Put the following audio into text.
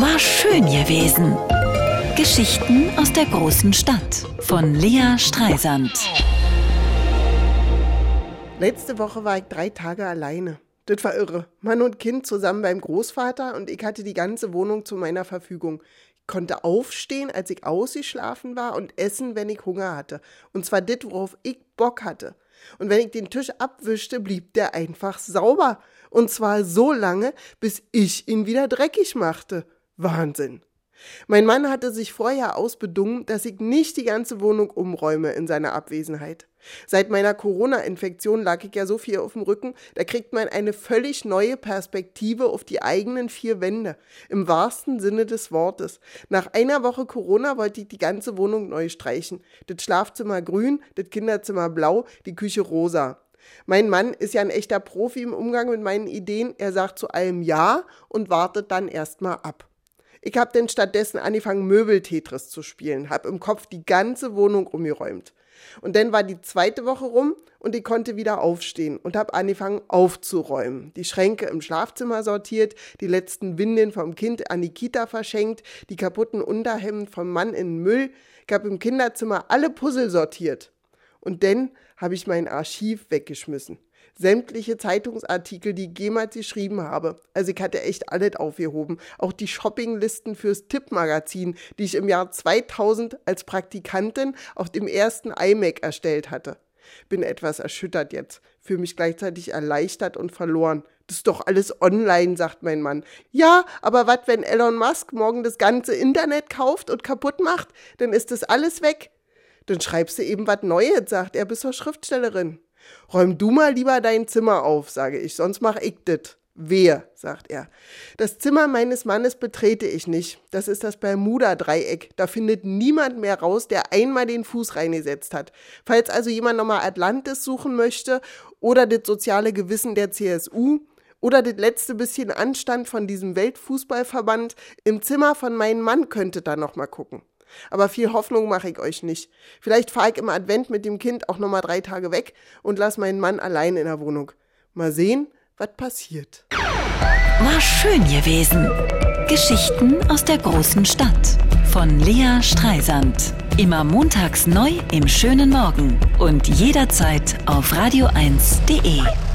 War schön gewesen. Geschichten aus der großen Stadt von Lea Streisand. Letzte Woche war ich drei Tage alleine. Das war irre. Mann und Kind zusammen beim Großvater und ich hatte die ganze Wohnung zu meiner Verfügung. Ich konnte aufstehen, als ich ausgeschlafen war und essen, wenn ich Hunger hatte. Und zwar das, worauf ich Bock hatte. Und wenn ich den Tisch abwischte, blieb der einfach sauber. Und zwar so lange, bis ich ihn wieder dreckig machte. Wahnsinn. Mein Mann hatte sich vorher ausbedungen, dass ich nicht die ganze Wohnung umräume in seiner Abwesenheit. Seit meiner Corona-Infektion lag ich ja so viel auf dem Rücken, da kriegt man eine völlig neue Perspektive auf die eigenen vier Wände. Im wahrsten Sinne des Wortes. Nach einer Woche Corona wollte ich die ganze Wohnung neu streichen. Das Schlafzimmer grün, das Kinderzimmer blau, die Küche rosa. Mein Mann ist ja ein echter Profi im Umgang mit meinen Ideen. Er sagt zu allem Ja und wartet dann erstmal ab. Ich habe dann stattdessen angefangen, Möbel-Tetris zu spielen, habe im Kopf die ganze Wohnung umgeräumt. Und dann war die zweite Woche rum und ich konnte wieder aufstehen und habe angefangen aufzuräumen. Die Schränke im Schlafzimmer sortiert, die letzten Windeln vom Kind an die Kita verschenkt, die kaputten Unterhemden vom Mann in den Müll. Ich habe im Kinderzimmer alle Puzzle sortiert. Und dann habe ich mein Archiv weggeschmissen sämtliche Zeitungsartikel, die ich jemals geschrieben habe. Also ich hatte echt alles aufgehoben. Auch die Shoppinglisten fürs Tippmagazin, die ich im Jahr 2000 als Praktikantin auf dem ersten iMac erstellt hatte. Bin etwas erschüttert jetzt, fühle mich gleichzeitig erleichtert und verloren. Das ist doch alles online, sagt mein Mann. Ja, aber was, wenn Elon Musk morgen das ganze Internet kauft und kaputt macht? Dann ist das alles weg. Dann schreibst du eben was Neues, sagt er, bist doch Schriftstellerin. Räum du mal lieber dein Zimmer auf, sage ich, sonst mach ich dit. Wer, sagt er. Das Zimmer meines Mannes betrete ich nicht. Das ist das Bermuda-Dreieck. Da findet niemand mehr raus, der einmal den Fuß reingesetzt hat. Falls also jemand nochmal Atlantis suchen möchte oder das soziale Gewissen der CSU, oder das letzte bisschen Anstand von diesem Weltfußballverband im Zimmer von meinem Mann könnte da noch mal gucken. Aber viel Hoffnung mache ich euch nicht. Vielleicht fahre ich im Advent mit dem Kind auch nochmal drei Tage weg und lasse meinen Mann allein in der Wohnung. Mal sehen, was passiert. War schön gewesen. Geschichten aus der großen Stadt von Lea Streisand. Immer montags neu im schönen Morgen und jederzeit auf radio1.de.